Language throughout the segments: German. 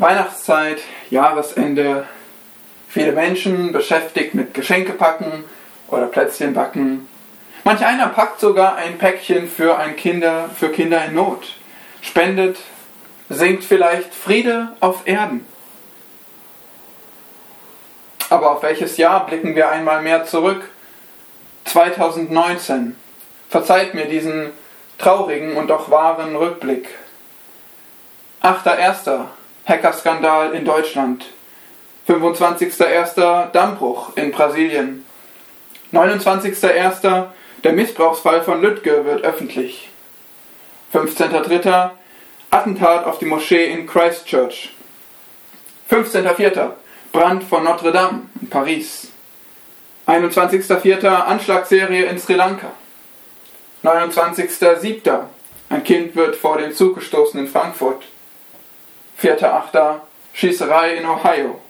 Weihnachtszeit, Jahresende, viele Menschen beschäftigt mit Geschenkepacken oder Plätzchen backen. Manch einer packt sogar ein Päckchen für, ein Kinder, für Kinder in Not, spendet, singt vielleicht Friede auf Erden. Aber auf welches Jahr blicken wir einmal mehr zurück? 2019. Verzeiht mir diesen traurigen und doch wahren Rückblick. 8.1. Hackerskandal in Deutschland. 25.01. Dammbruch in Brasilien. 29.01. Der Missbrauchsfall von Lüttge wird öffentlich. 15.03. Attentat auf die Moschee in Christchurch. 15.04. Brand von Notre Dame in Paris. 21.04. Anschlagsserie in Sri Lanka. 29.07. Ein Kind wird vor den Zug gestoßen in Frankfurt. 4.8. Schießerei in Ohio.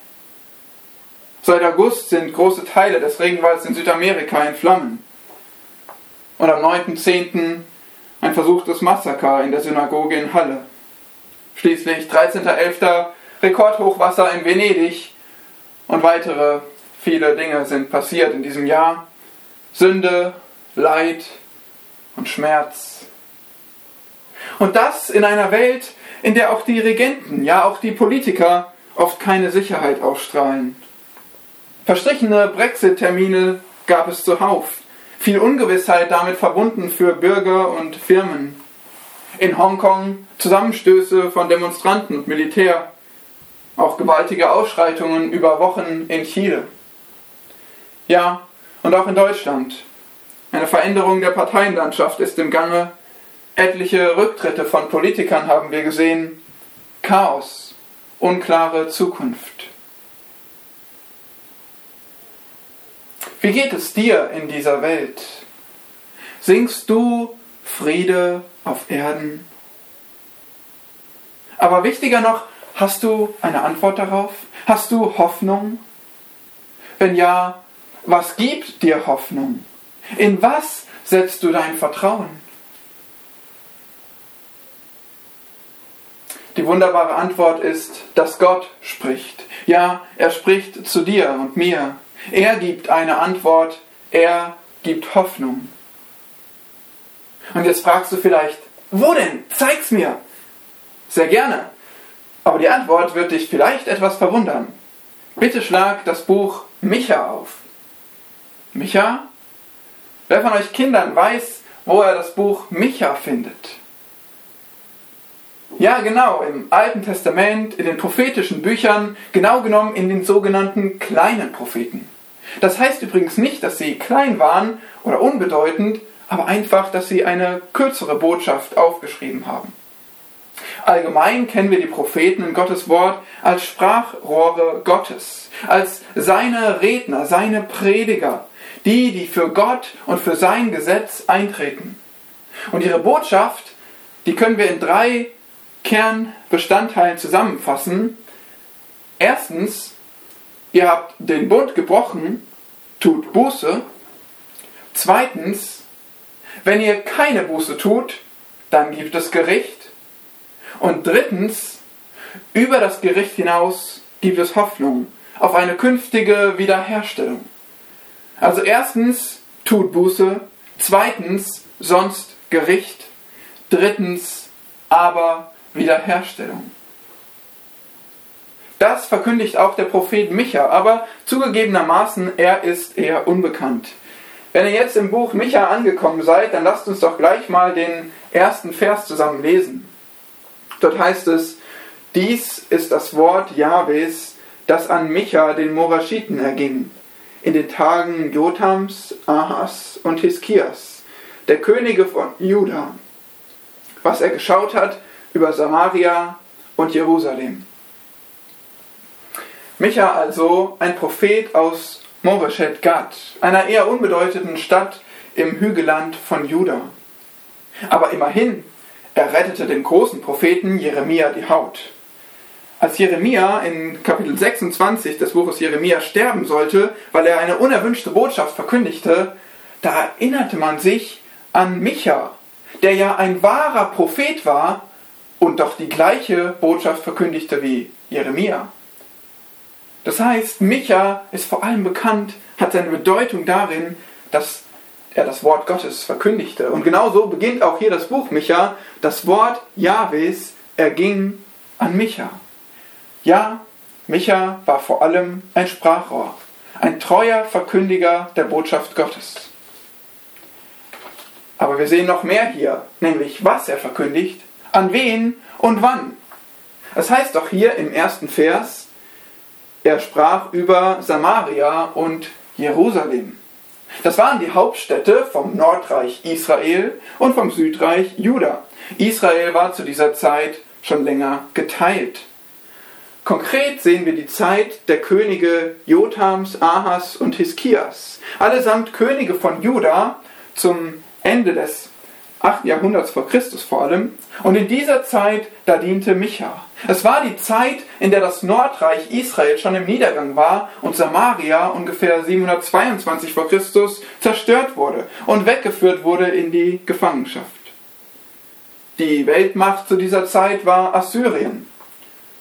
Seit August sind große Teile des Regenwalds in Südamerika in Flammen. Und am 9.10. ein versuchtes Massaker in der Synagoge in Halle. Schließlich 13.11. Rekordhochwasser in Venedig und weitere viele Dinge sind passiert in diesem Jahr. Sünde, Leid und Schmerz. Und das in einer Welt, in der auch die Regenten, ja auch die Politiker oft keine Sicherheit ausstrahlen. Verstrichene Brexit-Termine gab es zuhauf. Viel Ungewissheit damit verbunden für Bürger und Firmen. In Hongkong Zusammenstöße von Demonstranten und Militär auch gewaltige Ausschreitungen über Wochen in Chile. Ja, und auch in Deutschland. Eine Veränderung der Parteienlandschaft ist im Gange. Etliche Rücktritte von Politikern haben wir gesehen. Chaos, unklare Zukunft. Wie geht es dir in dieser Welt? Singst du Friede auf Erden? Aber wichtiger noch, Hast du eine Antwort darauf? Hast du Hoffnung? Wenn ja, was gibt dir Hoffnung? In was setzt du dein Vertrauen? Die wunderbare Antwort ist, dass Gott spricht. Ja, er spricht zu dir und mir. Er gibt eine Antwort, er gibt Hoffnung. Und jetzt fragst du vielleicht, wo denn? Zeig's mir. Sehr gerne. Aber die Antwort wird dich vielleicht etwas verwundern. Bitte schlag das Buch Micha auf. Micha? Wer von euch Kindern weiß, wo er das Buch Micha findet? Ja, genau, im Alten Testament, in den prophetischen Büchern, genau genommen in den sogenannten kleinen Propheten. Das heißt übrigens nicht, dass sie klein waren oder unbedeutend, aber einfach, dass sie eine kürzere Botschaft aufgeschrieben haben. Allgemein kennen wir die Propheten in Gottes Wort als Sprachrohre Gottes, als seine Redner, seine Prediger, die, die für Gott und für sein Gesetz eintreten. Und ihre Botschaft, die können wir in drei Kernbestandteilen zusammenfassen. Erstens, ihr habt den Bund gebrochen, tut Buße. Zweitens, wenn ihr keine Buße tut, dann gibt es Gericht. Und drittens, über das Gericht hinaus gibt es Hoffnung auf eine künftige Wiederherstellung. Also erstens, tut Buße, zweitens, sonst Gericht, drittens, aber Wiederherstellung. Das verkündigt auch der Prophet Micha, aber zugegebenermaßen, er ist eher unbekannt. Wenn ihr jetzt im Buch Micha angekommen seid, dann lasst uns doch gleich mal den ersten Vers zusammen lesen. Dort heißt es, dies ist das Wort Jahwes, das an Micha, den Moraschiten, erging, in den Tagen Jotams, Ahas und Hiskias, der Könige von Juda, was er geschaut hat über Samaria und Jerusalem. Micha also, ein Prophet aus Moreshet Gad, einer eher unbedeutenden Stadt im Hügelland von Juda. Aber immerhin er rettete dem großen Propheten Jeremia die Haut. Als Jeremia in Kapitel 26 des Buches Jeremia sterben sollte, weil er eine unerwünschte Botschaft verkündigte, da erinnerte man sich an Micha, der ja ein wahrer Prophet war und doch die gleiche Botschaft verkündigte wie Jeremia. Das heißt, Micha ist vor allem bekannt, hat seine Bedeutung darin, dass er das Wort Gottes verkündigte. Und genauso beginnt auch hier das Buch Micha. Das Wort Jahwes erging an Micha. Ja, Micha war vor allem ein Sprachrohr, ein treuer Verkündiger der Botschaft Gottes. Aber wir sehen noch mehr hier, nämlich was er verkündigt, an wen und wann. Es heißt doch hier im ersten Vers, er sprach über Samaria und Jerusalem. Das waren die Hauptstädte vom Nordreich Israel und vom Südreich Juda. Israel war zu dieser Zeit schon länger geteilt. Konkret sehen wir die Zeit der Könige Jotams, Ahas und Hiskias, allesamt Könige von Juda zum Ende des 8. Jahrhunderts vor Christus vor allem. Und in dieser Zeit, da diente Micha. Es war die Zeit, in der das Nordreich Israel schon im Niedergang war und Samaria ungefähr 722 vor Christus zerstört wurde und weggeführt wurde in die Gefangenschaft. Die Weltmacht zu dieser Zeit war Assyrien.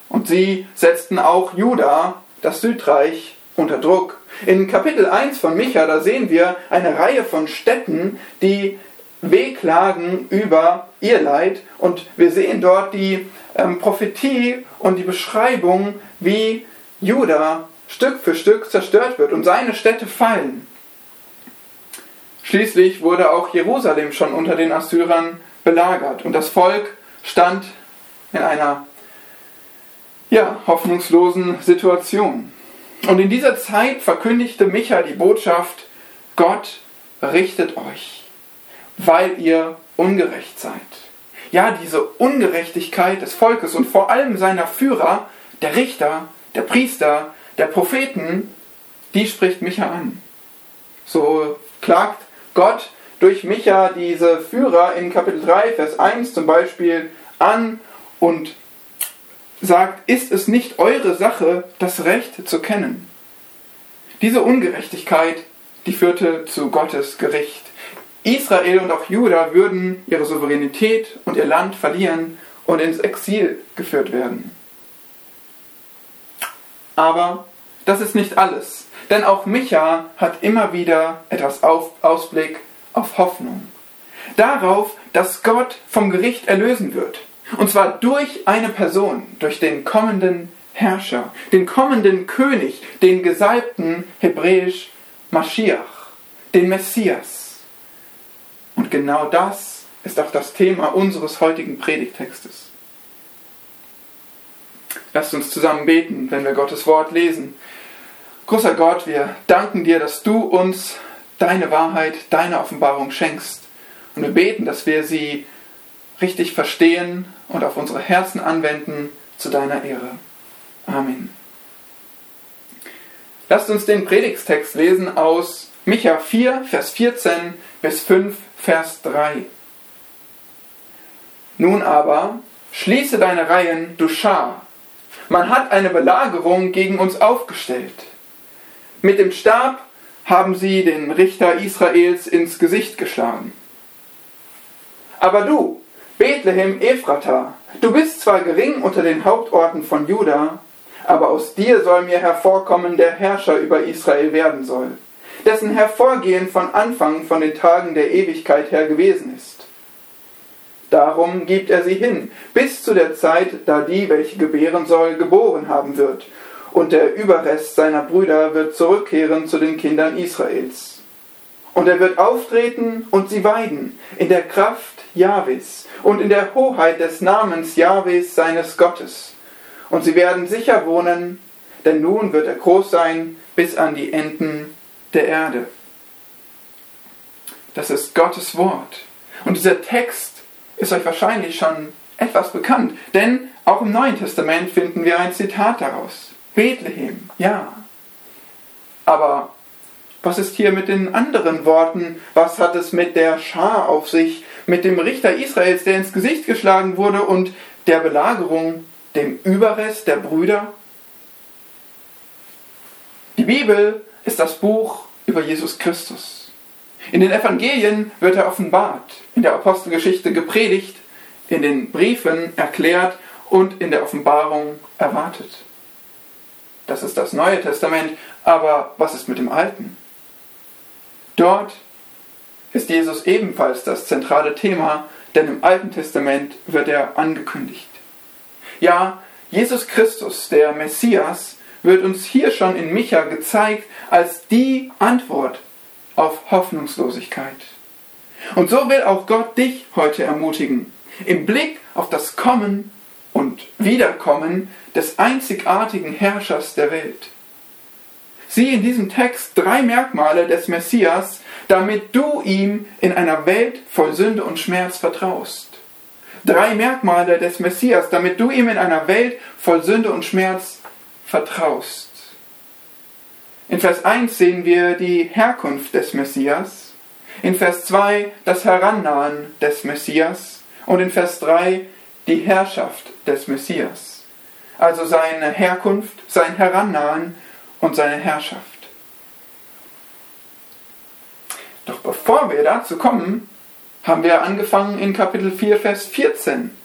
Und sie setzten auch Juda, das Südreich, unter Druck. In Kapitel 1 von Micha, da sehen wir eine Reihe von Städten, die wehklagen über ihr Leid und wir sehen dort die ähm, Prophetie und die Beschreibung, wie Juda Stück für Stück zerstört wird und seine Städte fallen. Schließlich wurde auch Jerusalem schon unter den Assyrern belagert und das Volk stand in einer ja, hoffnungslosen Situation. Und in dieser Zeit verkündigte Micha die Botschaft, Gott richtet euch, weil ihr ungerecht seid. Ja, diese Ungerechtigkeit des Volkes und vor allem seiner Führer, der Richter, der Priester, der Propheten, die spricht Micha an. So klagt Gott durch Micha diese Führer in Kapitel 3, Vers 1 zum Beispiel an und sagt, ist es nicht eure Sache, das Recht zu kennen? Diese Ungerechtigkeit, die führte zu Gottes Gericht. Israel und auch Juda würden ihre Souveränität und ihr Land verlieren und ins Exil geführt werden. Aber das ist nicht alles, denn auch Micha hat immer wieder etwas auf, Ausblick auf Hoffnung. Darauf, dass Gott vom Gericht erlösen wird. Und zwar durch eine Person, durch den kommenden Herrscher, den kommenden König, den gesalbten hebräisch Maschiach, den Messias. Und genau das ist auch das Thema unseres heutigen Predigtextes. Lasst uns zusammen beten, wenn wir Gottes Wort lesen. Großer Gott, wir danken dir, dass du uns deine Wahrheit, deine Offenbarung schenkst. Und wir beten, dass wir sie richtig verstehen und auf unsere Herzen anwenden zu deiner Ehre. Amen. Lasst uns den Predigstext lesen aus Micha 4, Vers 14 bis 5, Vers 3. Nun aber, schließe deine Reihen, du Schar. Man hat eine Belagerung gegen uns aufgestellt. Mit dem Stab haben sie den Richter Israels ins Gesicht geschlagen. Aber du, Bethlehem Ephrata, du bist zwar gering unter den Hauptorten von Juda, aber aus dir soll mir hervorkommen, der Herrscher über Israel werden soll, dessen Hervorgehen von Anfang von den Tagen der Ewigkeit her gewesen ist. Darum gibt er sie hin, bis zu der Zeit, da die, welche gebären soll, geboren haben wird, und der Überrest seiner Brüder wird zurückkehren zu den Kindern Israels. Und er wird auftreten und sie weiden in der Kraft Jahwes und in der Hoheit des Namens Jahwes seines Gottes. Und sie werden sicher wohnen, denn nun wird er groß sein bis an die Enden der Erde. Das ist Gottes Wort. Und dieser Text ist euch wahrscheinlich schon etwas bekannt, denn auch im Neuen Testament finden wir ein Zitat daraus. Bethlehem, ja. Aber was ist hier mit den anderen Worten? Was hat es mit der Schar auf sich, mit dem Richter Israels, der ins Gesicht geschlagen wurde und der Belagerung, dem Überrest der Brüder? Die Bibel ist das Buch über Jesus Christus. In den Evangelien wird er offenbart, in der Apostelgeschichte gepredigt, in den Briefen erklärt und in der Offenbarung erwartet. Das ist das Neue Testament, aber was ist mit dem Alten? Dort ist Jesus ebenfalls das zentrale Thema, denn im Alten Testament wird er angekündigt. Ja, Jesus Christus, der Messias, wird uns hier schon in Micha gezeigt als die Antwort auf Hoffnungslosigkeit. Und so will auch Gott dich heute ermutigen, im Blick auf das Kommen und Wiederkommen des einzigartigen Herrschers der Welt. Sieh in diesem Text drei Merkmale des Messias, damit du ihm in einer Welt voll Sünde und Schmerz vertraust. Drei Merkmale des Messias, damit du ihm in einer Welt voll Sünde und Schmerz vertraust. In Vers 1 sehen wir die Herkunft des Messias, in Vers 2 das Herannahen des Messias und in Vers 3 die Herrschaft des Messias. Also seine Herkunft, sein Herannahen und seine Herrschaft. Doch bevor wir dazu kommen, haben wir angefangen in Kapitel 4, Vers 14.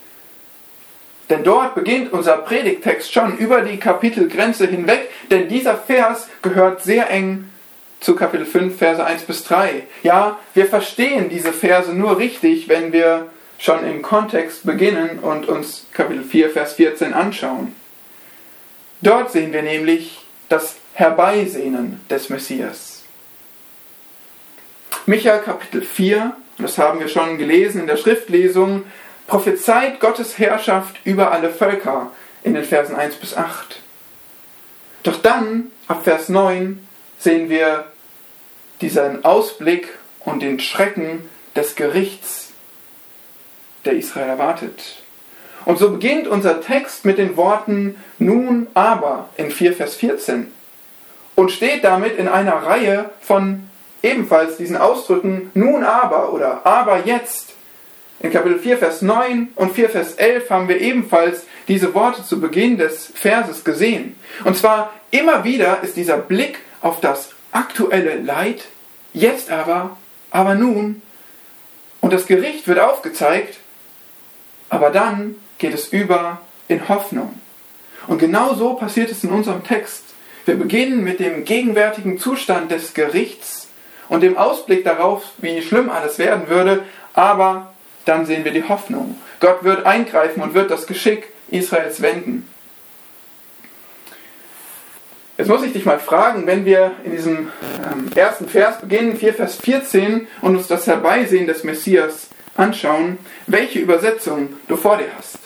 Denn dort beginnt unser Predigtext schon über die Kapitelgrenze hinweg, denn dieser Vers gehört sehr eng zu Kapitel 5, Verse 1 bis 3. Ja, wir verstehen diese Verse nur richtig, wenn wir schon im Kontext beginnen und uns Kapitel 4, Vers 14 anschauen. Dort sehen wir nämlich das Herbeisehnen des Messias. Micha Kapitel 4, das haben wir schon gelesen in der Schriftlesung, prophezeit Gottes Herrschaft über alle Völker in den Versen 1 bis 8. Doch dann, ab Vers 9, sehen wir diesen Ausblick und den Schrecken des Gerichts, der Israel erwartet. Und so beginnt unser Text mit den Worten nun aber in 4 Vers 14 und steht damit in einer Reihe von ebenfalls diesen Ausdrücken nun aber oder aber jetzt. In Kapitel 4 Vers 9 und 4 Vers 11 haben wir ebenfalls diese Worte zu Beginn des Verses gesehen. Und zwar immer wieder ist dieser Blick auf das aktuelle Leid, jetzt aber, aber nun. Und das Gericht wird aufgezeigt, aber dann geht es über in Hoffnung. Und genau so passiert es in unserem Text. Wir beginnen mit dem gegenwärtigen Zustand des Gerichts und dem Ausblick darauf, wie schlimm alles werden würde, aber dann sehen wir die Hoffnung. Gott wird eingreifen und wird das Geschick Israels wenden. Jetzt muss ich dich mal fragen, wenn wir in diesem ähm, ersten Vers beginnen, 4 Vers 14, und uns das Herbeisehen des Messias anschauen, welche Übersetzung du vor dir hast.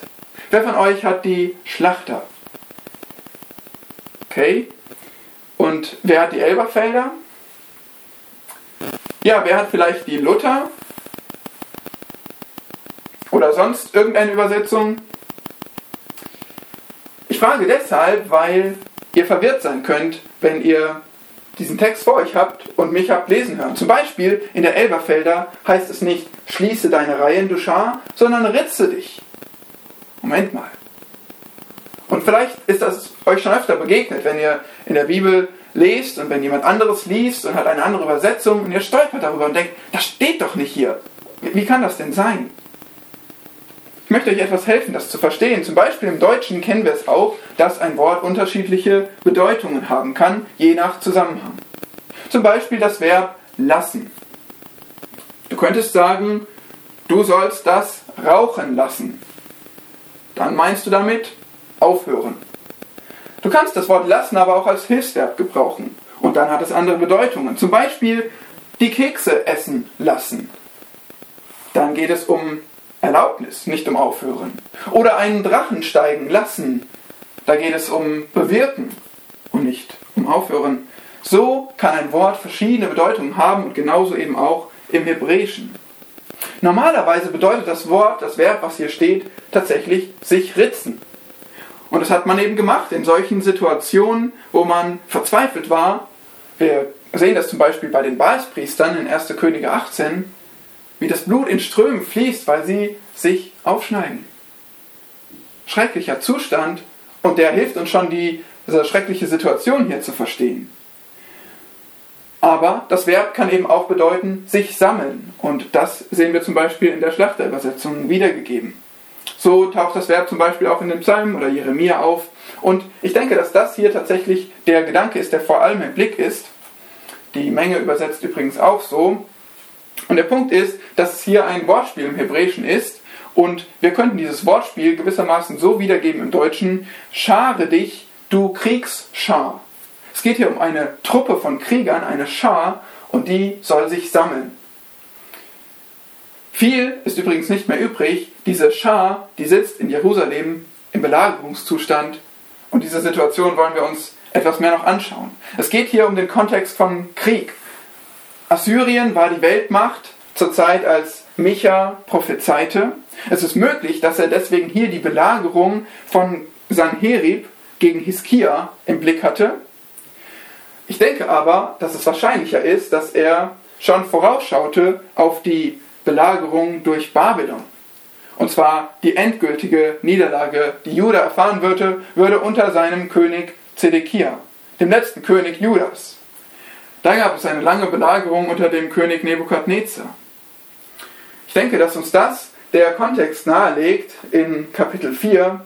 Wer von euch hat die Schlachter? Okay. Und wer hat die Elberfelder? Ja, wer hat vielleicht die Luther? Oder sonst irgendeine Übersetzung? Ich frage deshalb, weil ihr verwirrt sein könnt, wenn ihr diesen Text vor euch habt und mich habt lesen hören. Zum Beispiel in der Elberfelder heißt es nicht, schließe deine Reihen, du Schar, sondern ritze dich. Moment mal. Und vielleicht ist das euch schon öfter begegnet, wenn ihr in der Bibel lest und wenn jemand anderes liest und hat eine andere Übersetzung und ihr stolpert darüber und denkt, das steht doch nicht hier. Wie kann das denn sein? Ich möchte euch etwas helfen, das zu verstehen. Zum Beispiel im Deutschen kennen wir es auch, dass ein Wort unterschiedliche Bedeutungen haben kann, je nach Zusammenhang. Zum Beispiel das Verb lassen. Du könntest sagen, du sollst das rauchen lassen. Dann meinst du damit aufhören. Du kannst das Wort lassen aber auch als Hilfsverb gebrauchen. Und dann hat es andere Bedeutungen. Zum Beispiel die Kekse essen lassen. Dann geht es um Erlaubnis, nicht um Aufhören. Oder einen Drachen steigen lassen. Da geht es um Bewirken und nicht um Aufhören. So kann ein Wort verschiedene Bedeutungen haben und genauso eben auch im Hebräischen. Normalerweise bedeutet das Wort, das Verb, was hier steht, tatsächlich sich ritzen. Und das hat man eben gemacht in solchen Situationen, wo man verzweifelt war. Wir sehen das zum Beispiel bei den Baalspriestern in 1. Könige 18 wie das Blut in Strömen fließt, weil sie sich aufschneiden. Schrecklicher Zustand und der hilft uns schon, die, diese schreckliche Situation hier zu verstehen. Aber das Verb kann eben auch bedeuten, sich sammeln. Und das sehen wir zum Beispiel in der Schlachterübersetzung wiedergegeben. So taucht das Verb zum Beispiel auch in den Psalmen oder Jeremia auf. Und ich denke, dass das hier tatsächlich der Gedanke ist, der vor allem im Blick ist. Die Menge übersetzt übrigens auch so. Und der Punkt ist, dass es hier ein Wortspiel im Hebräischen ist. Und wir könnten dieses Wortspiel gewissermaßen so wiedergeben im Deutschen: Schare dich, du Kriegsschar. Es geht hier um eine Truppe von Kriegern, eine Schar, und die soll sich sammeln. Viel ist übrigens nicht mehr übrig. Diese Schar, die sitzt in Jerusalem im Belagerungszustand. Und diese Situation wollen wir uns etwas mehr noch anschauen. Es geht hier um den Kontext von Krieg. Assyrien war die Weltmacht zur Zeit, als Micha prophezeite. Es ist möglich, dass er deswegen hier die Belagerung von Sanherib gegen Hiskia im Blick hatte. Ich denke aber, dass es wahrscheinlicher ist, dass er schon vorausschaute auf die Belagerung durch Babylon. Und zwar die endgültige Niederlage, die Juda erfahren würde, würde unter seinem König Zedekia, dem letzten König Judas. Da gab es eine lange Belagerung unter dem König Nebukadnezar. Ich denke, dass uns das der Kontext nahelegt in Kapitel 4,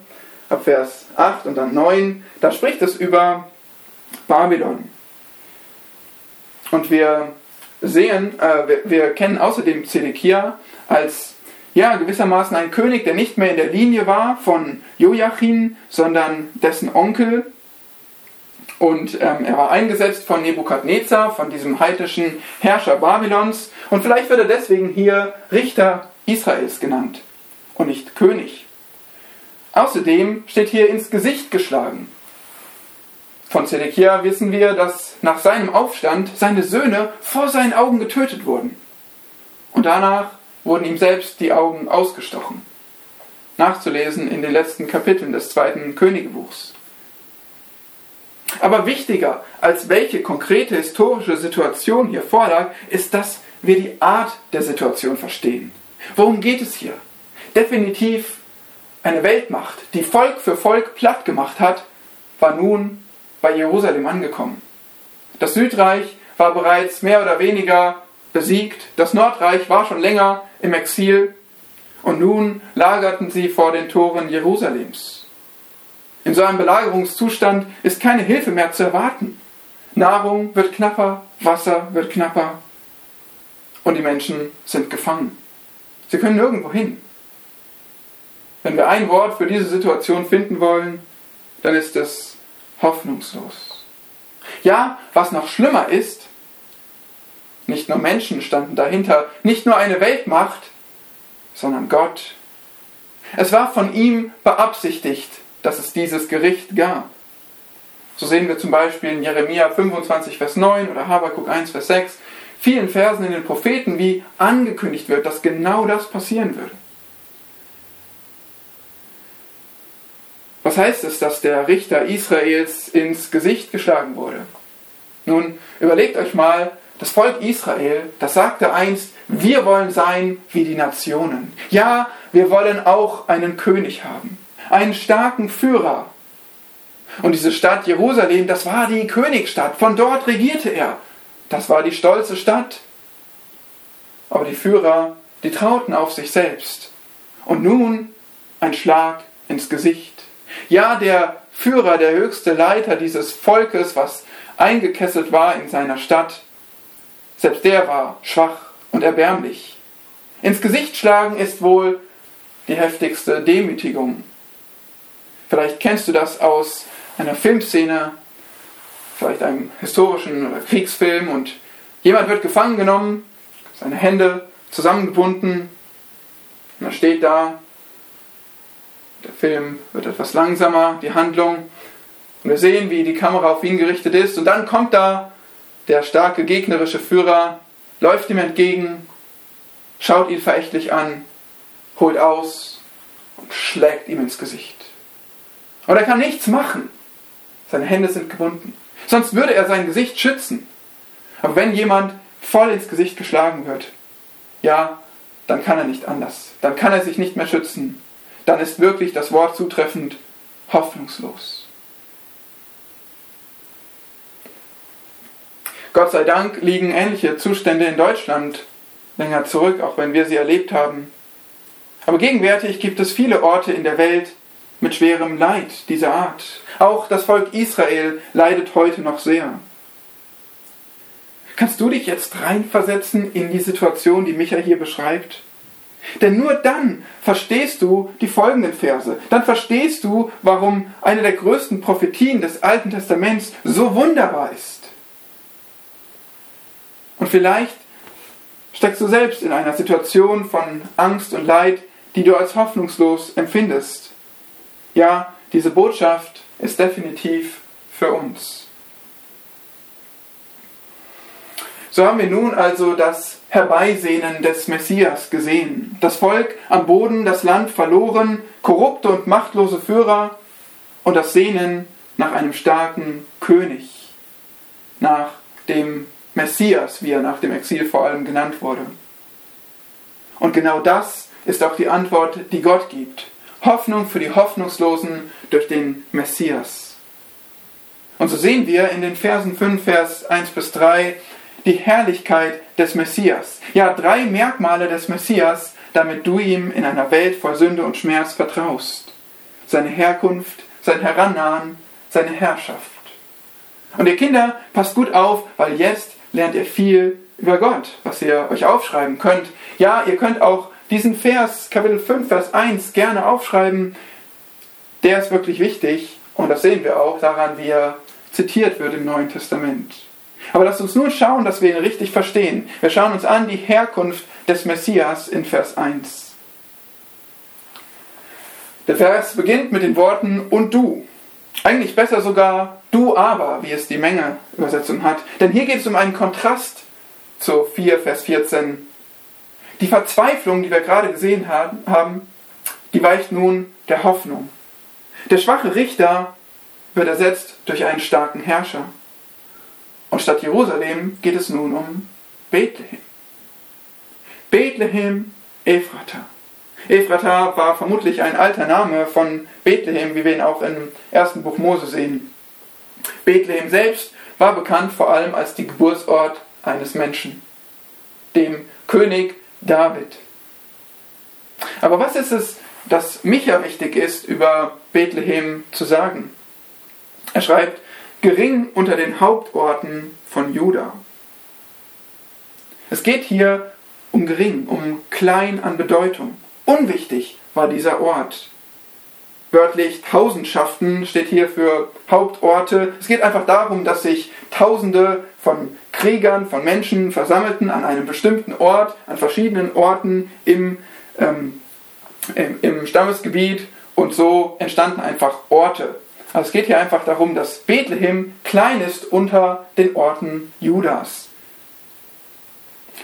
ab Vers 8 und dann 9. Da spricht es über Babylon. Und wir sehen, äh, wir, wir, kennen außerdem Zedekia als ja, gewissermaßen ein König, der nicht mehr in der Linie war von Joachim, sondern dessen Onkel. Und ähm, er war eingesetzt von Nebukadnezar, von diesem heidnischen Herrscher Babylons. Und vielleicht wird er deswegen hier Richter Israels genannt und nicht König. Außerdem steht hier ins Gesicht geschlagen. Von Zedekia wissen wir, dass nach seinem Aufstand seine Söhne vor seinen Augen getötet wurden. Und danach wurden ihm selbst die Augen ausgestochen. Nachzulesen in den letzten Kapiteln des zweiten Königebuchs. Aber wichtiger als welche konkrete historische Situation hier vorlag, ist, dass wir die Art der Situation verstehen. Worum geht es hier? Definitiv eine Weltmacht, die Volk für Volk platt gemacht hat, war nun bei Jerusalem angekommen. Das Südreich war bereits mehr oder weniger besiegt, das Nordreich war schon länger im Exil und nun lagerten sie vor den Toren Jerusalems. In so einem Belagerungszustand ist keine Hilfe mehr zu erwarten. Nahrung wird knapper, Wasser wird knapper und die Menschen sind gefangen. Sie können nirgendwo hin. Wenn wir ein Wort für diese Situation finden wollen, dann ist es hoffnungslos. Ja, was noch schlimmer ist, nicht nur Menschen standen dahinter, nicht nur eine Weltmacht, sondern Gott. Es war von ihm beabsichtigt, dass es dieses Gericht gab. So sehen wir zum Beispiel in Jeremia 25, Vers 9 oder Habakuk 1, Vers 6, vielen Versen in den Propheten, wie angekündigt wird, dass genau das passieren würde. Was heißt es, dass der Richter Israels ins Gesicht geschlagen wurde? Nun, überlegt euch mal, das Volk Israel, das sagte einst, wir wollen sein wie die Nationen. Ja, wir wollen auch einen König haben, einen starken Führer. Und diese Stadt Jerusalem, das war die Königsstadt, von dort regierte er. Das war die stolze Stadt. Aber die Führer, die trauten auf sich selbst. Und nun ein Schlag ins Gesicht. Ja, der Führer, der höchste Leiter dieses Volkes, was eingekesselt war in seiner Stadt, selbst der war schwach und erbärmlich. Ins Gesicht schlagen ist wohl die heftigste Demütigung. Vielleicht kennst du das aus einer Filmszene, vielleicht einem historischen oder Kriegsfilm und jemand wird gefangen genommen, seine Hände zusammengebunden und er steht da der Film wird etwas langsamer, die Handlung. Und wir sehen, wie die Kamera auf ihn gerichtet ist. Und dann kommt da der starke gegnerische Führer, läuft ihm entgegen, schaut ihn verächtlich an, holt aus und schlägt ihm ins Gesicht. Und er kann nichts machen. Seine Hände sind gebunden. Sonst würde er sein Gesicht schützen. Aber wenn jemand voll ins Gesicht geschlagen wird, ja, dann kann er nicht anders. Dann kann er sich nicht mehr schützen dann ist wirklich das Wort zutreffend hoffnungslos. Gott sei Dank liegen ähnliche Zustände in Deutschland länger zurück, auch wenn wir sie erlebt haben. Aber gegenwärtig gibt es viele Orte in der Welt mit schwerem Leid dieser Art. Auch das Volk Israel leidet heute noch sehr. Kannst du dich jetzt reinversetzen in die Situation, die Micha hier beschreibt? Denn nur dann verstehst du die folgenden Verse. Dann verstehst du, warum eine der größten Prophetien des Alten Testaments so wunderbar ist. Und vielleicht steckst du selbst in einer Situation von Angst und Leid, die du als hoffnungslos empfindest. Ja, diese Botschaft ist definitiv für uns. So haben wir nun also das Herbeisehnen des Messias gesehen. Das Volk am Boden, das Land verloren, korrupte und machtlose Führer und das Sehnen nach einem starken König, nach dem Messias, wie er nach dem Exil vor allem genannt wurde. Und genau das ist auch die Antwort, die Gott gibt. Hoffnung für die Hoffnungslosen durch den Messias. Und so sehen wir in den Versen 5, Vers 1 bis 3 die Herrlichkeit des Messias. Ja, drei Merkmale des Messias, damit du ihm in einer Welt voll Sünde und Schmerz vertraust. Seine Herkunft, sein Herannahen, seine Herrschaft. Und ihr Kinder, passt gut auf, weil jetzt lernt ihr viel über Gott, was ihr euch aufschreiben könnt. Ja, ihr könnt auch diesen Vers, Kapitel 5, Vers 1, gerne aufschreiben. Der ist wirklich wichtig und das sehen wir auch daran, wie er zitiert wird im Neuen Testament. Aber lasst uns nun schauen, dass wir ihn richtig verstehen. Wir schauen uns an die Herkunft des Messias in Vers 1. Der Vers beginnt mit den Worten und du. Eigentlich besser sogar du aber, wie es die Menge-Übersetzung hat. Denn hier geht es um einen Kontrast zu 4, Vers 14. Die Verzweiflung, die wir gerade gesehen haben, die weicht nun der Hoffnung. Der schwache Richter wird ersetzt durch einen starken Herrscher. Und statt Jerusalem geht es nun um Bethlehem. Bethlehem Ephrata. Ephrata war vermutlich ein alter Name von Bethlehem, wie wir ihn auch im ersten Buch Mose sehen. Bethlehem selbst war bekannt vor allem als die Geburtsort eines Menschen, dem König David. Aber was ist es, das Micha wichtig ist, über Bethlehem zu sagen? Er schreibt, gering unter den Hauptorten von Juda. Es geht hier um gering, um klein an Bedeutung. Unwichtig war dieser Ort. Wörtlich Tausendschaften steht hier für Hauptorte. Es geht einfach darum, dass sich Tausende von Kriegern, von Menschen versammelten an einem bestimmten Ort, an verschiedenen Orten im, ähm, im, im Stammesgebiet und so entstanden einfach Orte. Also es geht hier einfach darum, dass Bethlehem klein ist unter den Orten Judas.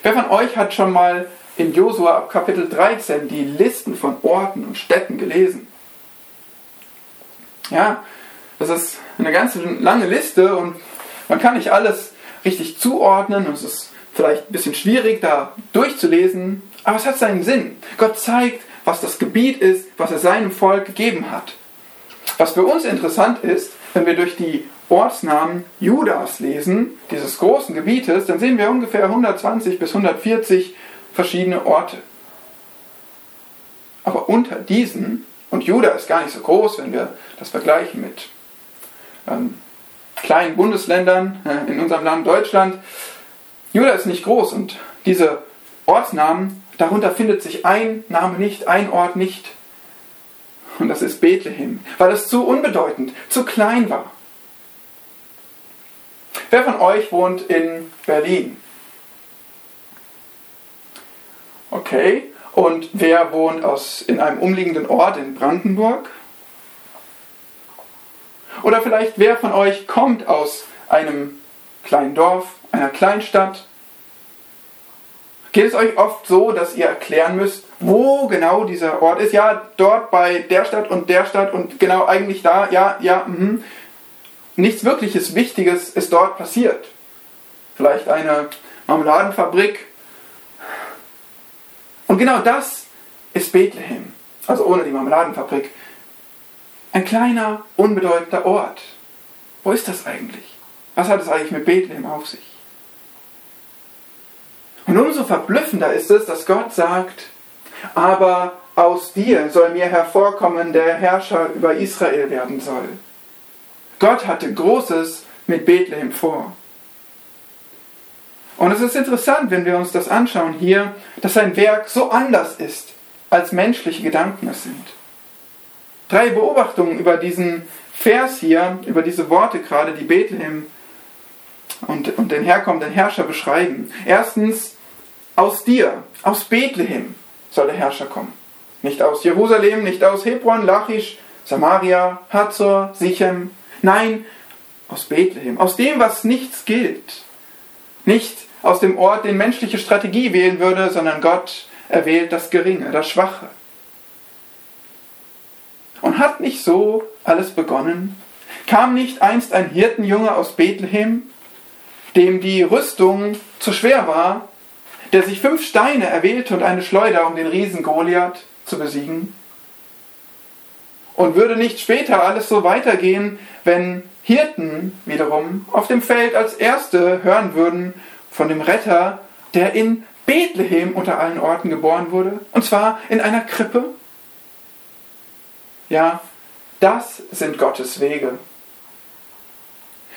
Wer von euch hat schon mal in Josua Kapitel 13 die Listen von Orten und Städten gelesen. Ja, das ist eine ganz lange Liste und man kann nicht alles richtig zuordnen und es ist vielleicht ein bisschen schwierig da durchzulesen, aber es hat seinen Sinn. Gott zeigt, was das Gebiet ist, was er seinem Volk gegeben hat. Was für uns interessant ist, wenn wir durch die Ortsnamen Judas lesen, dieses großen Gebietes, dann sehen wir ungefähr 120 bis 140 verschiedene Orte. Aber unter diesen, und Juda ist gar nicht so groß, wenn wir das vergleichen mit ähm, kleinen Bundesländern äh, in unserem Land Deutschland, Juda ist nicht groß und diese Ortsnamen, darunter findet sich ein Name nicht, ein Ort nicht. Und das ist Bethlehem, weil es zu unbedeutend, zu klein war. Wer von euch wohnt in Berlin? Okay. Und wer wohnt aus, in einem umliegenden Ort in Brandenburg? Oder vielleicht wer von euch kommt aus einem kleinen Dorf, einer Kleinstadt? Geht es euch oft so, dass ihr erklären müsst, wo genau dieser Ort ist? Ja, dort bei der Stadt und der Stadt und genau eigentlich da, ja, ja, mh. Nichts wirkliches Wichtiges ist dort passiert. Vielleicht eine Marmeladenfabrik und genau das ist Bethlehem, also ohne die Marmeladenfabrik. Ein kleiner, unbedeutender Ort. Wo ist das eigentlich? Was hat es eigentlich mit Bethlehem auf sich? Und umso verblüffender ist es, dass Gott sagt, aber aus dir soll mir hervorkommen, der Herrscher über Israel werden soll. Gott hatte Großes mit Bethlehem vor. Und es ist interessant, wenn wir uns das anschauen hier, dass sein Werk so anders ist, als menschliche Gedanken es sind. Drei Beobachtungen über diesen Vers hier, über diese Worte gerade, die Bethlehem und, und den herkommenden Herrscher beschreiben. Erstens, aus dir, aus Bethlehem soll der Herrscher kommen. Nicht aus Jerusalem, nicht aus Hebron, Lachisch, Samaria, Hazor, Sichem. Nein, aus Bethlehem, aus dem, was nichts gilt. Nicht aus dem Ort, den menschliche Strategie wählen würde, sondern Gott erwählt das Geringe, das Schwache. Und hat nicht so alles begonnen? Kam nicht einst ein Hirtenjunge aus Bethlehem, dem die Rüstung zu schwer war, der sich fünf Steine erwählte und eine Schleuder, um den Riesen Goliath zu besiegen? Und würde nicht später alles so weitergehen, wenn Hirten wiederum auf dem Feld als Erste hören würden von dem Retter, der in Bethlehem unter allen Orten geboren wurde, und zwar in einer Krippe? Ja, das sind Gottes Wege.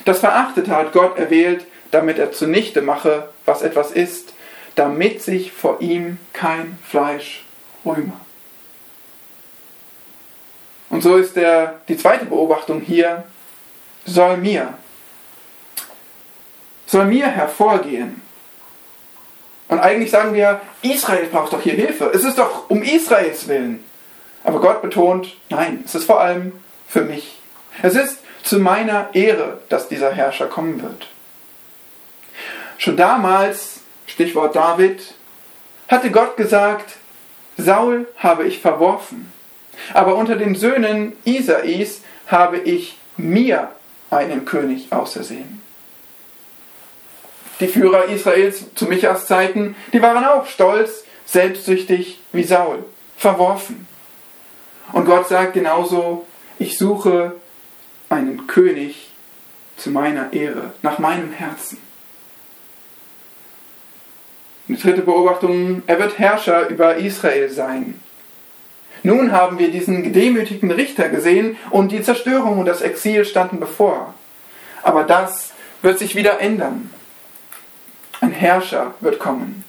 Das Verachtete hat Gott erwählt, damit er zunichte mache, was etwas ist, damit sich vor ihm kein Fleisch rühme. Und so ist der, die zweite Beobachtung hier, soll mir, soll mir hervorgehen. Und eigentlich sagen wir, Israel braucht doch hier Hilfe. Es ist doch um Israels willen. Aber Gott betont, nein, es ist vor allem für mich. Es ist zu meiner Ehre, dass dieser Herrscher kommen wird. Schon damals, Stichwort David, hatte Gott gesagt, Saul habe ich verworfen, aber unter den Söhnen Isais habe ich mir einen König ausersehen. Die Führer Israels zu Michas Zeiten, die waren auch stolz, selbstsüchtig wie Saul, verworfen. Und Gott sagt genauso, ich suche einen König zu meiner Ehre, nach meinem Herzen. Die dritte Beobachtung, er wird Herrscher über Israel sein. Nun haben wir diesen gedemütigten Richter gesehen und die Zerstörung und das Exil standen bevor. Aber das wird sich wieder ändern. Ein Herrscher wird kommen.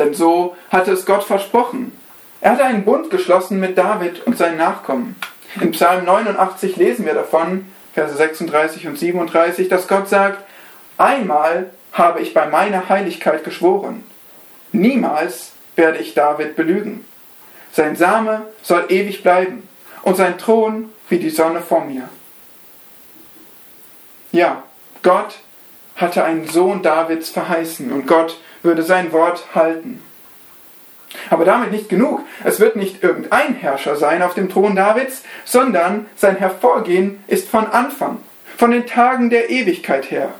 Denn so hatte es Gott versprochen. Er hatte einen Bund geschlossen mit David und seinen Nachkommen. In Psalm 89 lesen wir davon, Verse 36 und 37, dass Gott sagt, Einmal habe ich bei meiner Heiligkeit geschworen, niemals werde ich David belügen. Sein Same soll ewig bleiben und sein Thron wie die Sonne vor mir. Ja, Gott hatte einen Sohn Davids verheißen und Gott würde sein Wort halten. Aber damit nicht genug. Es wird nicht irgendein Herrscher sein auf dem Thron Davids, sondern sein Hervorgehen ist von Anfang, von den Tagen der Ewigkeit her.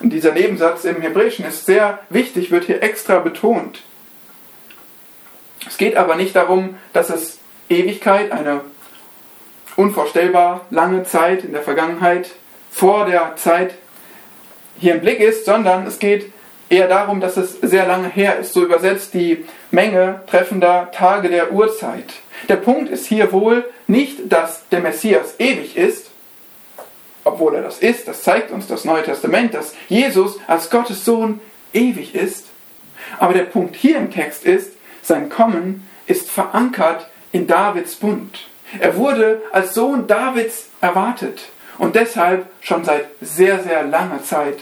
Und dieser Nebensatz im Hebräischen ist sehr wichtig, wird hier extra betont. Es geht aber nicht darum, dass es Ewigkeit, eine unvorstellbar lange Zeit in der Vergangenheit, vor der Zeit hier im Blick ist, sondern es geht eher darum, dass es sehr lange her ist. So übersetzt die Menge treffender Tage der Urzeit. Der Punkt ist hier wohl nicht, dass der Messias ewig ist, obwohl er das ist, das zeigt uns das Neue Testament, dass Jesus als Gottes Sohn ewig ist. Aber der Punkt hier im Text ist, sein Kommen ist verankert in Davids Bund. Er wurde als Sohn Davids erwartet und deshalb schon seit sehr, sehr langer Zeit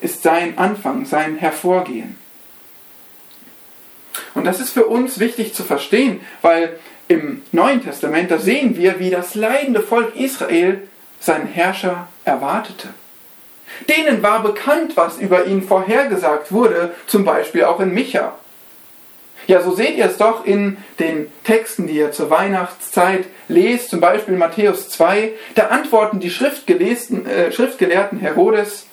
ist sein Anfang, sein Hervorgehen. Und das ist für uns wichtig zu verstehen, weil im Neuen Testament, da sehen wir, wie das leidende Volk Israel seinen Herrscher erwartete. Denen war bekannt, was über ihn vorhergesagt wurde, zum Beispiel auch in Micha. Ja, so seht ihr es doch in den Texten, die ihr zur Weihnachtszeit lest, zum Beispiel Matthäus 2, da antworten die äh, Schriftgelehrten Herodes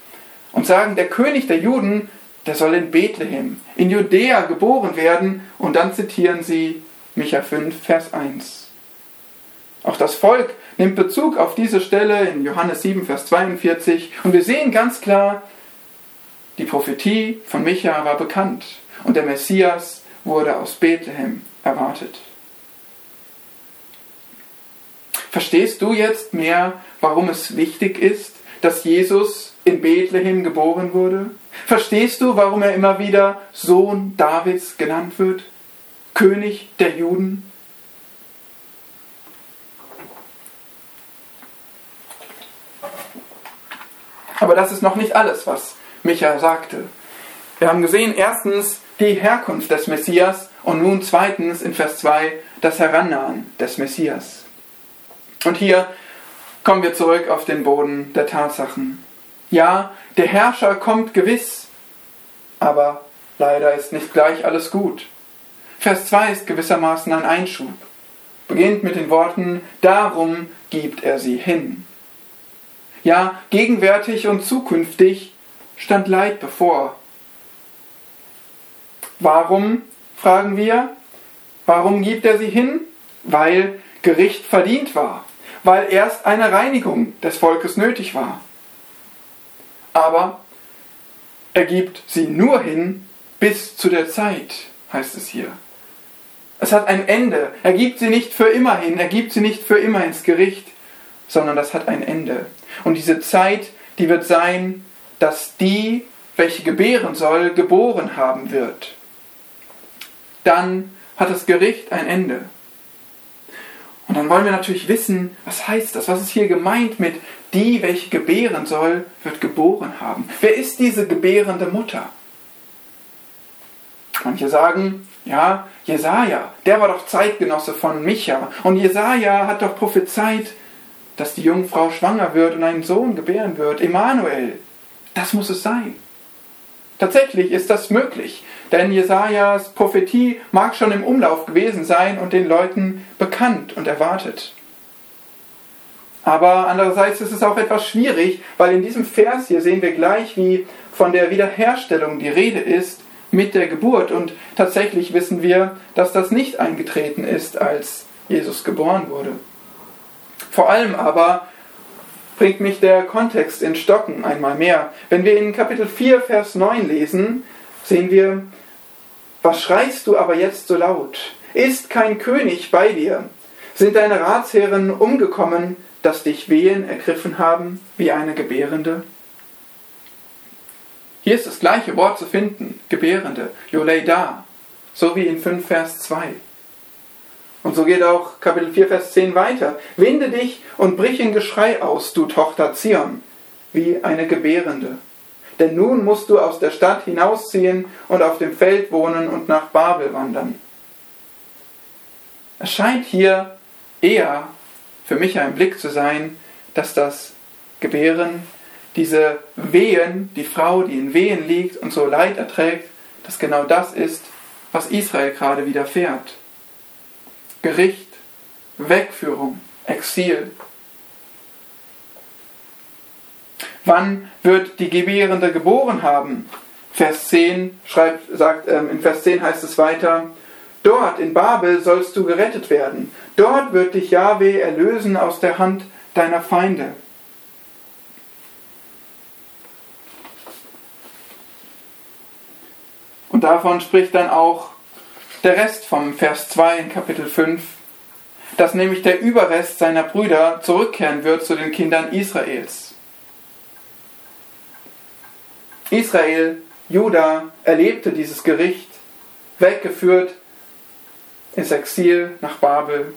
und sagen, der König der Juden, der soll in Bethlehem, in Judäa geboren werden, und dann zitieren sie Micha 5, Vers 1. Auch das Volk nimmt Bezug auf diese Stelle in Johannes 7, Vers 42 und wir sehen ganz klar, die Prophetie von Micha war bekannt. und der Messias wurde aus Bethlehem erwartet. Verstehst du jetzt mehr, warum es wichtig ist, dass Jesus in Bethlehem geboren wurde? Verstehst du, warum er immer wieder Sohn Davids genannt wird? König der Juden? Aber das ist noch nicht alles, was Micha sagte. Wir haben gesehen, erstens die Herkunft des Messias und nun zweitens in Vers 2 das Herannahen des Messias. Und hier kommen wir zurück auf den Boden der Tatsachen. Ja, der Herrscher kommt gewiss, aber leider ist nicht gleich alles gut. Vers 2 ist gewissermaßen ein Einschub. Beginnt mit den Worten, darum gibt er sie hin. Ja, gegenwärtig und zukünftig stand Leid bevor. Warum, fragen wir, warum gibt er sie hin? Weil Gericht verdient war, weil erst eine Reinigung des Volkes nötig war. Aber er gibt sie nur hin bis zu der Zeit, heißt es hier. Es hat ein Ende. Er gibt sie nicht für immer hin, er gibt sie nicht für immer ins Gericht, sondern das hat ein Ende. Und diese Zeit, die wird sein, dass die, welche gebären soll, geboren haben wird. Dann hat das Gericht ein Ende. Und dann wollen wir natürlich wissen, was heißt das? Was ist hier gemeint mit die, welche gebären soll, wird geboren haben? Wer ist diese gebärende Mutter? Manche sagen, ja, Jesaja, der war doch Zeitgenosse von Micha. Und Jesaja hat doch prophezeit, dass die Jungfrau schwanger wird und einen Sohn gebären wird. Emanuel. Das muss es sein. Tatsächlich ist das möglich, denn Jesajas Prophetie mag schon im Umlauf gewesen sein und den Leuten bekannt und erwartet. Aber andererseits ist es auch etwas schwierig, weil in diesem Vers hier sehen wir gleich, wie von der Wiederherstellung die Rede ist mit der Geburt. Und tatsächlich wissen wir, dass das nicht eingetreten ist, als Jesus geboren wurde. Vor allem aber bringt mich der Kontext in Stocken einmal mehr. Wenn wir in Kapitel 4, Vers 9 lesen, sehen wir, was schreist du aber jetzt so laut? Ist kein König bei dir? Sind deine Ratsherren umgekommen, dass dich Wehen ergriffen haben wie eine Gebärende? Hier ist das gleiche Wort zu finden, Gebärende, Yoleida, so wie in 5 Vers 2. Und so geht auch Kapitel 4, Vers 10 weiter. Winde dich und brich in Geschrei aus, du Tochter Zion, wie eine Gebärende. Denn nun musst du aus der Stadt hinausziehen und auf dem Feld wohnen und nach Babel wandern. Es scheint hier eher für mich ein Blick zu sein, dass das Gebären, diese Wehen, die Frau, die in Wehen liegt und so Leid erträgt, dass genau das ist, was Israel gerade widerfährt. Gericht, Wegführung, Exil. Wann wird die Gebärende geboren haben? Vers 10 schreibt, sagt, ähm, in Vers 10 heißt es weiter, Dort in Babel sollst du gerettet werden. Dort wird dich Yahweh erlösen aus der Hand deiner Feinde. Und davon spricht dann auch der Rest vom Vers 2 in Kapitel 5, dass nämlich der Überrest seiner Brüder zurückkehren wird zu den Kindern Israels. Israel, Juda, erlebte dieses Gericht, weggeführt ins Exil nach Babel.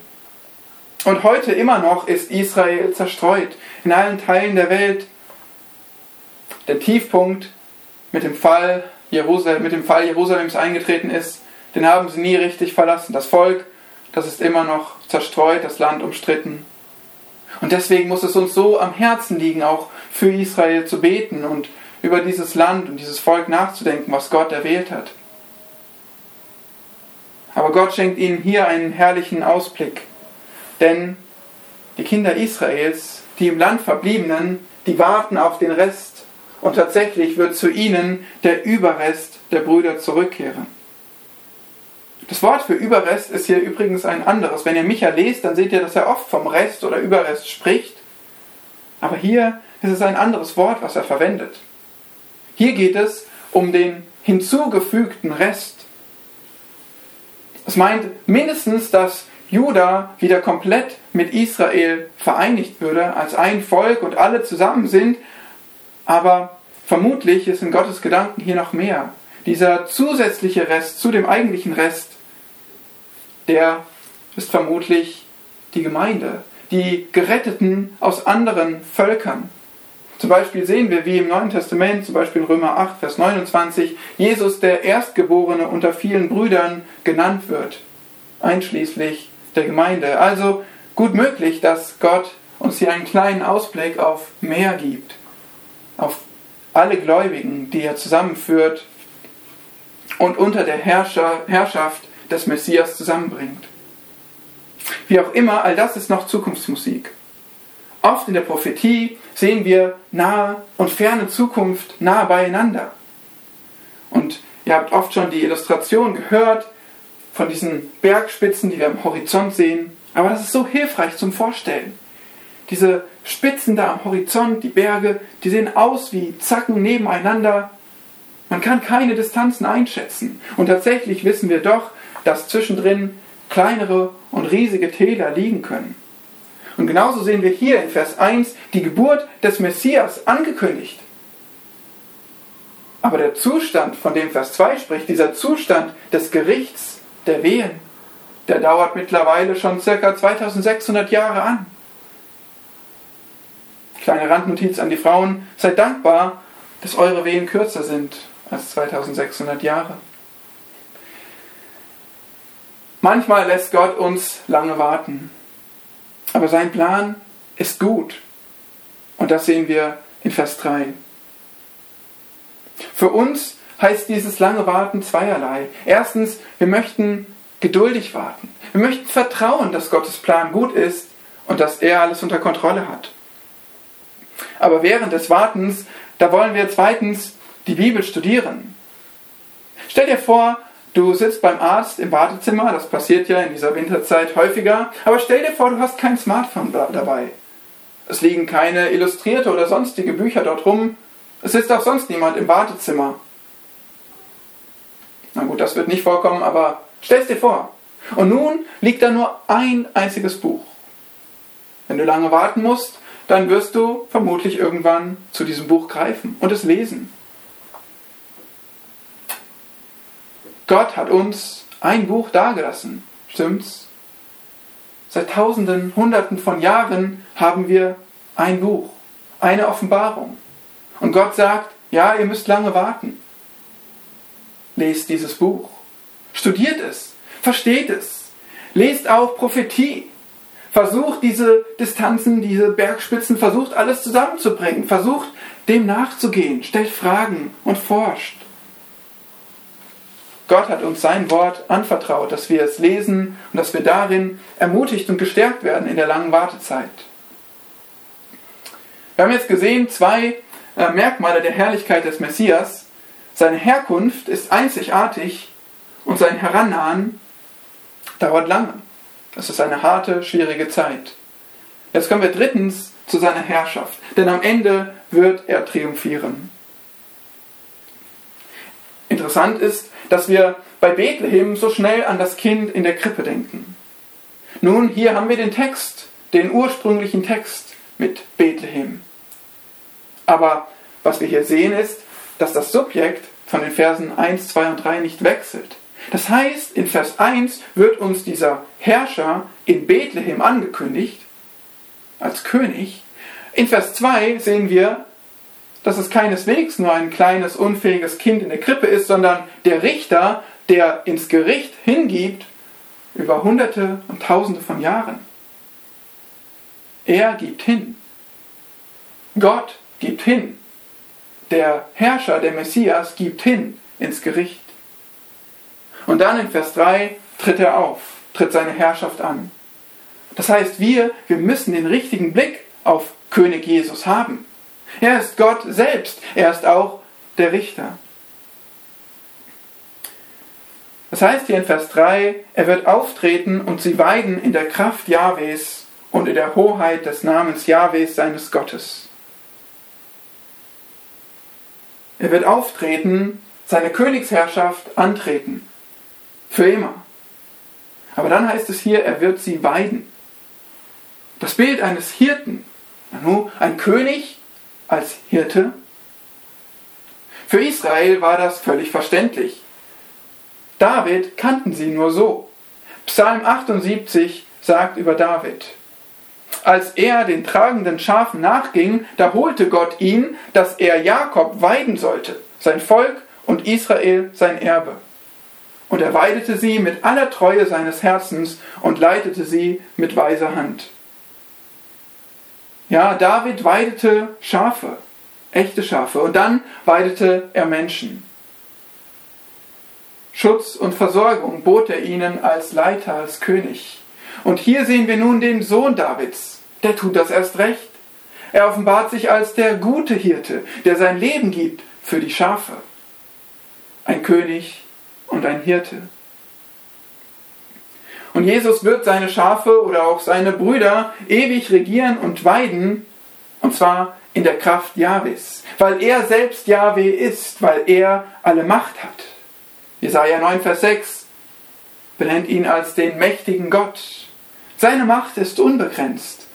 Und heute immer noch ist Israel zerstreut in allen Teilen der Welt. Der Tiefpunkt mit dem Fall, Jerusal mit dem Fall Jerusalems eingetreten ist, den haben sie nie richtig verlassen. Das Volk, das ist immer noch zerstreut, das Land umstritten. Und deswegen muss es uns so am Herzen liegen, auch für Israel zu beten und über dieses Land und dieses Volk nachzudenken, was Gott erwählt hat. Aber Gott schenkt ihnen hier einen herrlichen Ausblick. Denn die Kinder Israels, die im Land verbliebenen, die warten auf den Rest. Und tatsächlich wird zu ihnen der Überrest der Brüder zurückkehren. Das Wort für Überrest ist hier übrigens ein anderes. Wenn ihr Micha lest, dann seht ihr, dass er oft vom Rest oder Überrest spricht. Aber hier ist es ein anderes Wort, was er verwendet. Hier geht es um den hinzugefügten Rest. Es meint mindestens, dass Juda wieder komplett mit Israel vereinigt würde, als ein Volk und alle zusammen sind, aber vermutlich ist in Gottes Gedanken hier noch mehr. Dieser zusätzliche Rest zu dem eigentlichen Rest, der ist vermutlich die Gemeinde, die Geretteten aus anderen Völkern. Zum Beispiel sehen wir, wie im Neuen Testament, zum Beispiel Römer 8, Vers 29, Jesus der Erstgeborene unter vielen Brüdern genannt wird, einschließlich der Gemeinde. Also gut möglich, dass Gott uns hier einen kleinen Ausblick auf mehr gibt, auf alle Gläubigen, die er zusammenführt und unter der Herrscher, Herrschaft des Messias zusammenbringt. Wie auch immer, all das ist noch Zukunftsmusik. Oft in der Prophetie sehen wir nahe und ferne Zukunft nahe beieinander. Und ihr habt oft schon die Illustration gehört von diesen Bergspitzen, die wir am Horizont sehen. Aber das ist so hilfreich zum Vorstellen. Diese Spitzen da am Horizont, die Berge, die sehen aus wie Zacken nebeneinander. Man kann keine Distanzen einschätzen. Und tatsächlich wissen wir doch, dass zwischendrin kleinere und riesige Täler liegen können. Und genauso sehen wir hier in Vers 1 die Geburt des Messias angekündigt. Aber der Zustand, von dem Vers 2 spricht, dieser Zustand des Gerichts der Wehen, der dauert mittlerweile schon circa 2600 Jahre an. Kleine Randnotiz an die Frauen, seid dankbar, dass eure Wehen kürzer sind als 2600 Jahre. Manchmal lässt Gott uns lange warten. Aber sein Plan ist gut. Und das sehen wir in Vers 3. Für uns heißt dieses lange Warten zweierlei. Erstens, wir möchten geduldig warten. Wir möchten vertrauen, dass Gottes Plan gut ist und dass er alles unter Kontrolle hat. Aber während des Wartens, da wollen wir zweitens die Bibel studieren. Stell dir vor, Du sitzt beim Arzt im Wartezimmer, das passiert ja in dieser Winterzeit häufiger, aber stell dir vor, du hast kein Smartphone dabei. Es liegen keine illustrierte oder sonstige Bücher dort rum. Es sitzt auch sonst niemand im Wartezimmer. Na gut, das wird nicht vorkommen, aber stell es dir vor. Und nun liegt da nur ein einziges Buch. Wenn du lange warten musst, dann wirst du vermutlich irgendwann zu diesem Buch greifen und es lesen. Gott hat uns ein Buch dagelassen. Stimmt's? Seit Tausenden, Hunderten von Jahren haben wir ein Buch, eine Offenbarung. Und Gott sagt, ja, ihr müsst lange warten. Lest dieses Buch. Studiert es. Versteht es. Lest auch Prophetie. Versucht diese Distanzen, diese Bergspitzen, versucht alles zusammenzubringen. Versucht dem nachzugehen. Stellt Fragen und forscht. Gott hat uns sein Wort anvertraut, dass wir es lesen und dass wir darin ermutigt und gestärkt werden in der langen Wartezeit. Wir haben jetzt gesehen zwei äh, Merkmale der Herrlichkeit des Messias. Seine Herkunft ist einzigartig und sein Herannahen dauert lange. Es ist eine harte, schwierige Zeit. Jetzt kommen wir drittens zu seiner Herrschaft, denn am Ende wird er triumphieren. Interessant ist, dass wir bei Bethlehem so schnell an das Kind in der Krippe denken. Nun, hier haben wir den Text, den ursprünglichen Text mit Bethlehem. Aber was wir hier sehen ist, dass das Subjekt von den Versen 1, 2 und 3 nicht wechselt. Das heißt, in Vers 1 wird uns dieser Herrscher in Bethlehem angekündigt als König. In Vers 2 sehen wir, dass es keineswegs nur ein kleines, unfähiges Kind in der Krippe ist, sondern der Richter, der ins Gericht hingibt über Hunderte und Tausende von Jahren. Er gibt hin. Gott gibt hin. Der Herrscher, der Messias, gibt hin ins Gericht. Und dann in Vers 3 tritt er auf, tritt seine Herrschaft an. Das heißt, wir, wir müssen den richtigen Blick auf König Jesus haben. Er ist Gott selbst. Er ist auch der Richter. Das heißt hier in Vers 3, er wird auftreten und sie weiden in der Kraft Jahwes und in der Hoheit des Namens Jahwes seines Gottes. Er wird auftreten, seine Königsherrschaft antreten. Für immer. Aber dann heißt es hier, er wird sie weiden. Das Bild eines Hirten. Ein König als Hirte. Für Israel war das völlig verständlich. David kannten sie nur so. Psalm 78 sagt über David, als er den tragenden Schafen nachging, da holte Gott ihn, dass er Jakob weiden sollte, sein Volk und Israel sein Erbe. Und er weidete sie mit aller Treue seines Herzens und leitete sie mit weiser Hand. Ja, David weidete Schafe, echte Schafe, und dann weidete er Menschen. Schutz und Versorgung bot er ihnen als Leiter, als König. Und hier sehen wir nun den Sohn Davids. Der tut das erst recht. Er offenbart sich als der gute Hirte, der sein Leben gibt für die Schafe. Ein König und ein Hirte. Und Jesus wird seine Schafe oder auch seine Brüder ewig regieren und weiden, und zwar in der Kraft Jahwes, weil er selbst Jahwe ist, weil er alle Macht hat. Jesaja 9, Vers 6 benennt ihn als den mächtigen Gott. Seine Macht ist unbegrenzt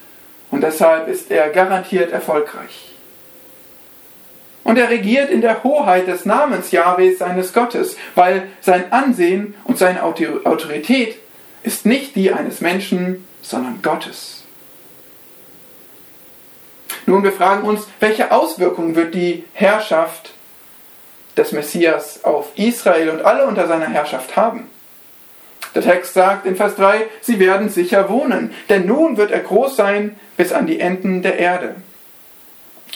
und deshalb ist er garantiert erfolgreich. Und er regiert in der Hoheit des Namens Jahwes seines Gottes, weil sein Ansehen und seine Autorität ist nicht die eines Menschen, sondern Gottes. Nun, wir fragen uns, welche Auswirkungen wird die Herrschaft des Messias auf Israel und alle unter seiner Herrschaft haben. Der Text sagt in Vers 3, sie werden sicher wohnen, denn nun wird er groß sein bis an die Enden der Erde.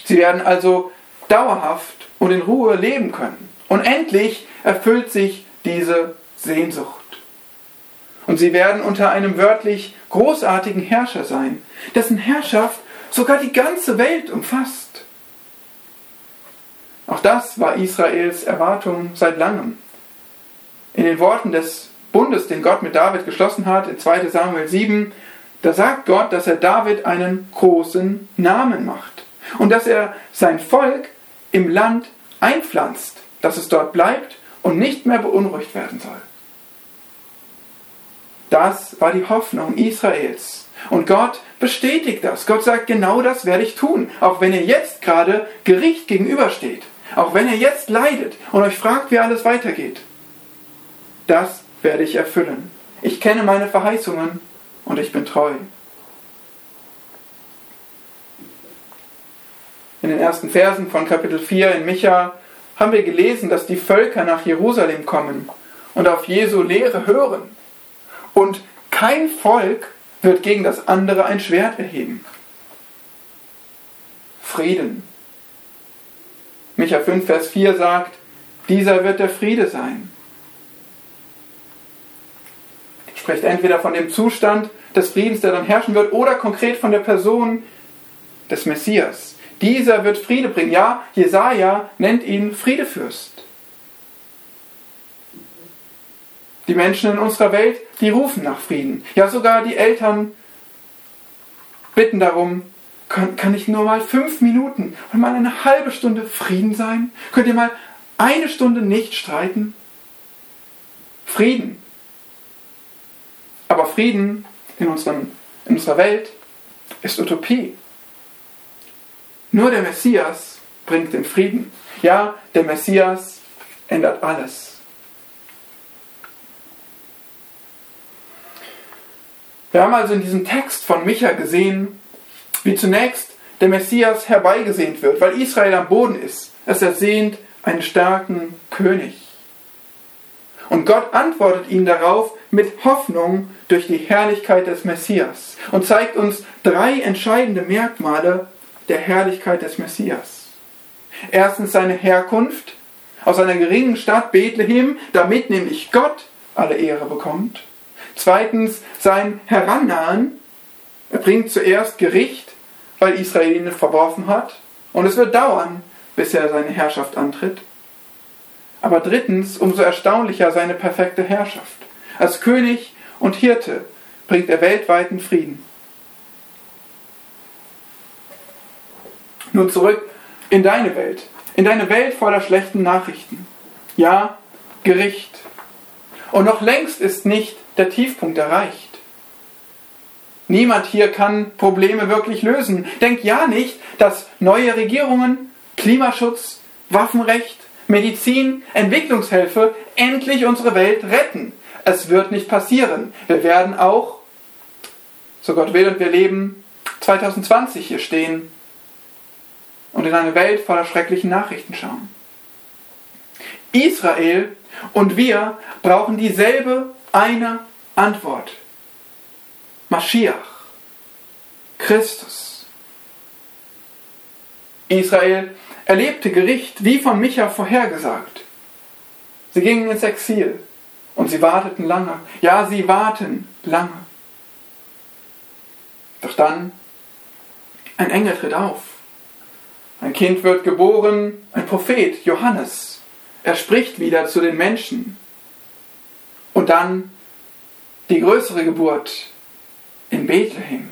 Sie werden also dauerhaft und in Ruhe leben können. Und endlich erfüllt sich diese Sehnsucht. Und sie werden unter einem wörtlich großartigen Herrscher sein, dessen Herrschaft sogar die ganze Welt umfasst. Auch das war Israels Erwartung seit langem. In den Worten des Bundes, den Gott mit David geschlossen hat, in 2 Samuel 7, da sagt Gott, dass er David einen großen Namen macht und dass er sein Volk im Land einpflanzt, dass es dort bleibt und nicht mehr beunruhigt werden soll. Das war die Hoffnung Israels. Und Gott bestätigt das. Gott sagt, genau das werde ich tun, auch wenn ihr jetzt gerade Gericht gegenübersteht. Auch wenn ihr jetzt leidet und euch fragt, wie alles weitergeht. Das werde ich erfüllen. Ich kenne meine Verheißungen und ich bin treu. In den ersten Versen von Kapitel 4 in Micha haben wir gelesen, dass die Völker nach Jerusalem kommen und auf Jesu Lehre hören. Und kein Volk wird gegen das andere ein Schwert erheben. Frieden, Micha 5, Vers 4 sagt, dieser wird der Friede sein. Spricht entweder von dem Zustand des Friedens, der dann herrschen wird, oder konkret von der Person des Messias. Dieser wird Friede bringen. Ja, Jesaja nennt ihn Friedefürst. Die Menschen in unserer Welt, die rufen nach Frieden. Ja, sogar die Eltern bitten darum, kann, kann ich nur mal fünf Minuten und mal eine halbe Stunde Frieden sein? Könnt ihr mal eine Stunde nicht streiten? Frieden. Aber Frieden in, unserem, in unserer Welt ist Utopie. Nur der Messias bringt den Frieden. Ja, der Messias ändert alles. Wir haben also in diesem Text von Micha gesehen, wie zunächst der Messias herbeigesehnt wird, weil Israel am Boden ist. Es ersehnt einen starken König. Und Gott antwortet ihnen darauf mit Hoffnung durch die Herrlichkeit des Messias und zeigt uns drei entscheidende Merkmale der Herrlichkeit des Messias. Erstens seine Herkunft aus einer geringen Stadt Bethlehem, damit nämlich Gott alle Ehre bekommt. Zweitens sein Herannahen. Er bringt zuerst Gericht weil Israel ihn verworfen hat. Und es wird dauern, bis er seine Herrschaft antritt. Aber drittens, umso erstaunlicher seine perfekte Herrschaft. Als König und Hirte bringt er weltweiten Frieden. Nun zurück in deine Welt, in deine Welt voller schlechten Nachrichten. Ja, Gericht. Und noch längst ist nicht der Tiefpunkt erreicht. Niemand hier kann Probleme wirklich lösen. Denkt ja nicht, dass neue Regierungen, Klimaschutz, Waffenrecht, Medizin, Entwicklungshilfe endlich unsere Welt retten. Es wird nicht passieren. Wir werden auch, so Gott will und wir leben, 2020 hier stehen und in eine Welt voller schrecklichen Nachrichten schauen. Israel und wir brauchen dieselbe eine Antwort. Maschiach, Christus. Israel erlebte Gericht, wie von Micha vorhergesagt. Sie gingen ins Exil und sie warteten lange. Ja, sie warten lange. Doch dann, ein Engel tritt auf. Ein Kind wird geboren, ein Prophet, Johannes. Er spricht wieder zu den Menschen. Und dann die größere Geburt in Bethlehem.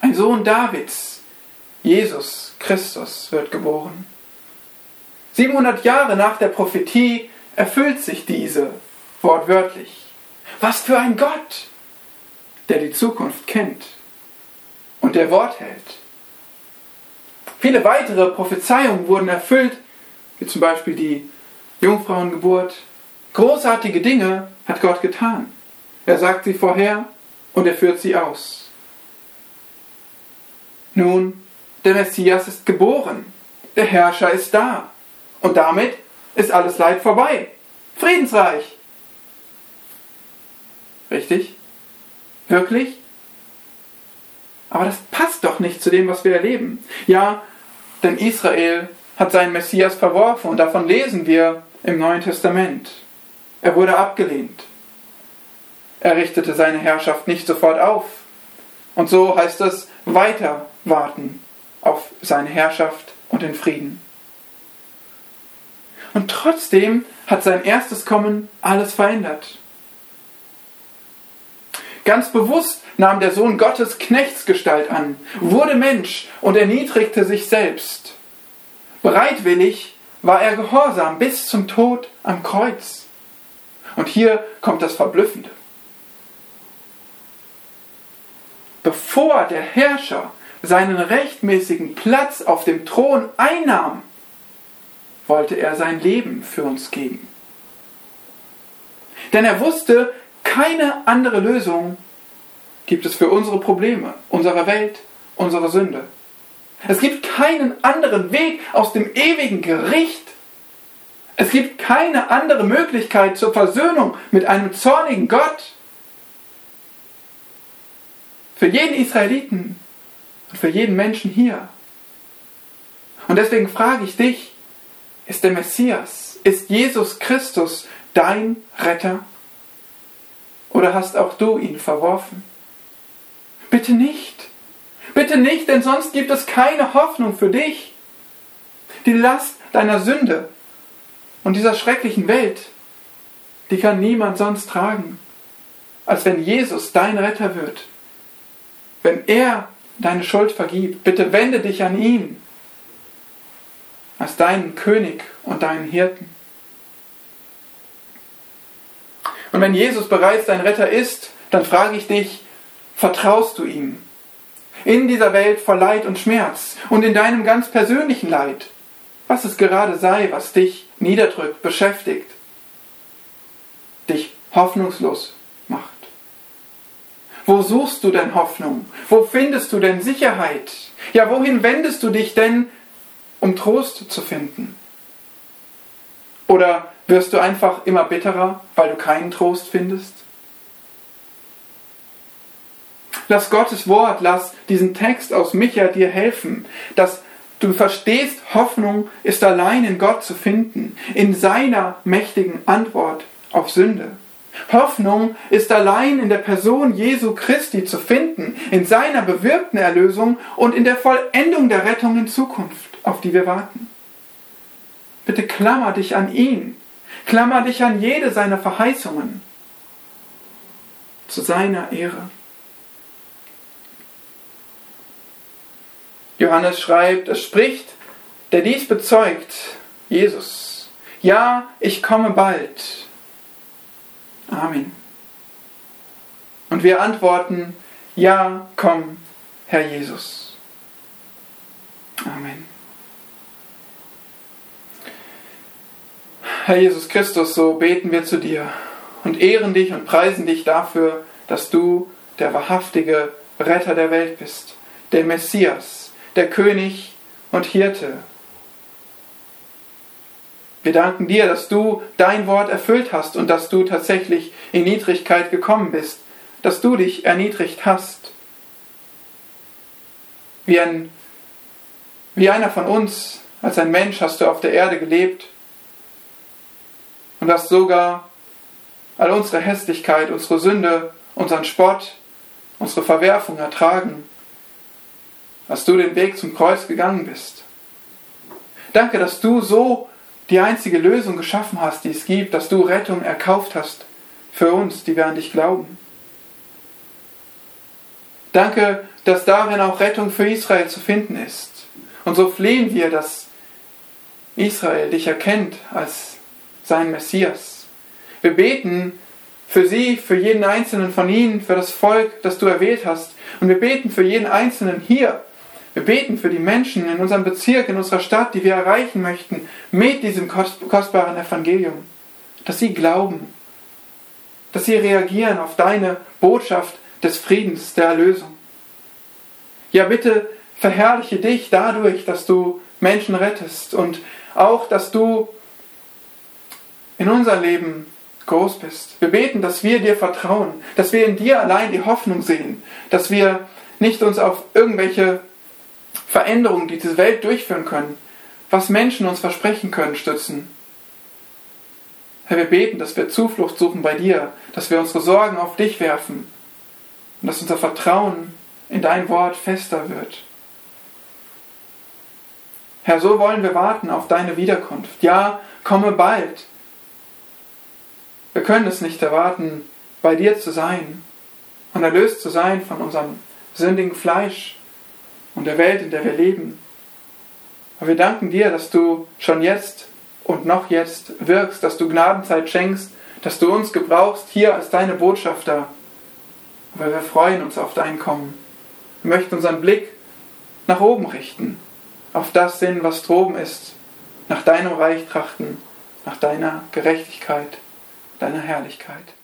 Ein Sohn Davids, Jesus Christus, wird geboren. 700 Jahre nach der Prophetie erfüllt sich diese wortwörtlich. Was für ein Gott, der die Zukunft kennt und der Wort hält. Viele weitere Prophezeiungen wurden erfüllt, wie zum Beispiel die Jungfrauengeburt. Großartige Dinge hat Gott getan. Er sagt sie vorher und er führt sie aus. Nun, der Messias ist geboren, der Herrscher ist da und damit ist alles Leid vorbei. Friedensreich. Richtig? Wirklich? Aber das passt doch nicht zu dem, was wir erleben. Ja, denn Israel hat seinen Messias verworfen und davon lesen wir im Neuen Testament. Er wurde abgelehnt. Er richtete seine Herrschaft nicht sofort auf. Und so heißt es weiter warten auf seine Herrschaft und den Frieden. Und trotzdem hat sein erstes Kommen alles verändert. Ganz bewusst nahm der Sohn Gottes Knechtsgestalt an, wurde Mensch und erniedrigte sich selbst. Bereitwillig war er gehorsam bis zum Tod am Kreuz. Und hier kommt das Verblüffende. Bevor der Herrscher seinen rechtmäßigen Platz auf dem Thron einnahm, wollte er sein Leben für uns geben. Denn er wusste, keine andere Lösung gibt es für unsere Probleme, unsere Welt, unsere Sünde. Es gibt keinen anderen Weg aus dem ewigen Gericht. Es gibt keine andere Möglichkeit zur Versöhnung mit einem zornigen Gott. Für jeden Israeliten und für jeden Menschen hier. Und deswegen frage ich dich, ist der Messias, ist Jesus Christus dein Retter? Oder hast auch du ihn verworfen? Bitte nicht. Bitte nicht, denn sonst gibt es keine Hoffnung für dich. Die Last deiner Sünde und dieser schrecklichen Welt, die kann niemand sonst tragen, als wenn Jesus dein Retter wird wenn er deine Schuld vergibt, bitte wende dich an ihn als deinen König und deinen Hirten. Und wenn Jesus bereits dein Retter ist, dann frage ich dich, vertraust du ihm? In dieser Welt voll Leid und Schmerz und in deinem ganz persönlichen Leid, was es gerade sei, was dich niederdrückt, beschäftigt, dich hoffnungslos wo suchst du denn Hoffnung? Wo findest du denn Sicherheit? Ja, wohin wendest du dich denn, um Trost zu finden? Oder wirst du einfach immer bitterer, weil du keinen Trost findest? Lass Gottes Wort, lass diesen Text aus Micha dir helfen, dass du verstehst, Hoffnung ist allein in Gott zu finden, in seiner mächtigen Antwort auf Sünde. Hoffnung ist allein in der Person Jesu Christi zu finden, in seiner bewirkten Erlösung und in der Vollendung der Rettung in Zukunft, auf die wir warten. Bitte klammer dich an ihn, klammer dich an jede seiner Verheißungen zu seiner Ehre. Johannes schreibt, es spricht, der dies bezeugt, Jesus. ja, ich komme bald. Amen. Und wir antworten, ja, komm, Herr Jesus. Amen. Herr Jesus Christus, so beten wir zu dir und ehren dich und preisen dich dafür, dass du der wahrhaftige Retter der Welt bist, der Messias, der König und Hirte. Wir danken dir, dass du dein Wort erfüllt hast und dass du tatsächlich in Niedrigkeit gekommen bist, dass du dich erniedrigt hast. Wie, ein, wie einer von uns, als ein Mensch hast du auf der Erde gelebt und hast sogar all unsere Hässlichkeit, unsere Sünde, unseren Spott, unsere Verwerfung ertragen, als du den Weg zum Kreuz gegangen bist. Danke, dass du so die einzige Lösung geschaffen hast, die es gibt, dass du Rettung erkauft hast für uns, die wir an dich glauben. Danke, dass darin auch Rettung für Israel zu finden ist. Und so flehen wir, dass Israel dich erkennt als sein Messias. Wir beten für sie, für jeden einzelnen von ihnen, für das Volk, das du erwählt hast. Und wir beten für jeden einzelnen hier. Wir beten für die Menschen in unserem Bezirk, in unserer Stadt, die wir erreichen möchten, mit diesem kostbaren Evangelium. Dass sie glauben, dass sie reagieren auf deine Botschaft des Friedens, der Erlösung. Ja, bitte verherrliche dich dadurch, dass du Menschen rettest und auch, dass du in unser Leben groß bist. Wir beten, dass wir dir vertrauen, dass wir in dir allein die Hoffnung sehen, dass wir nicht uns auf irgendwelche Veränderungen, die diese Welt durchführen können, was Menschen uns versprechen können, stützen. Herr, wir beten, dass wir Zuflucht suchen bei dir, dass wir unsere Sorgen auf dich werfen und dass unser Vertrauen in dein Wort fester wird. Herr, so wollen wir warten auf deine Wiederkunft. Ja, komme bald. Wir können es nicht erwarten, bei dir zu sein und erlöst zu sein von unserem sündigen Fleisch und der Welt, in der wir leben. Aber wir danken dir, dass du schon jetzt und noch jetzt wirkst, dass du Gnadenzeit schenkst, dass du uns gebrauchst hier als deine Botschafter. Aber wir freuen uns auf dein Kommen. Wir möchten unseren Blick nach oben richten, auf das Sinn, was droben ist, nach deinem Reich trachten, nach deiner Gerechtigkeit deiner Herrlichkeit.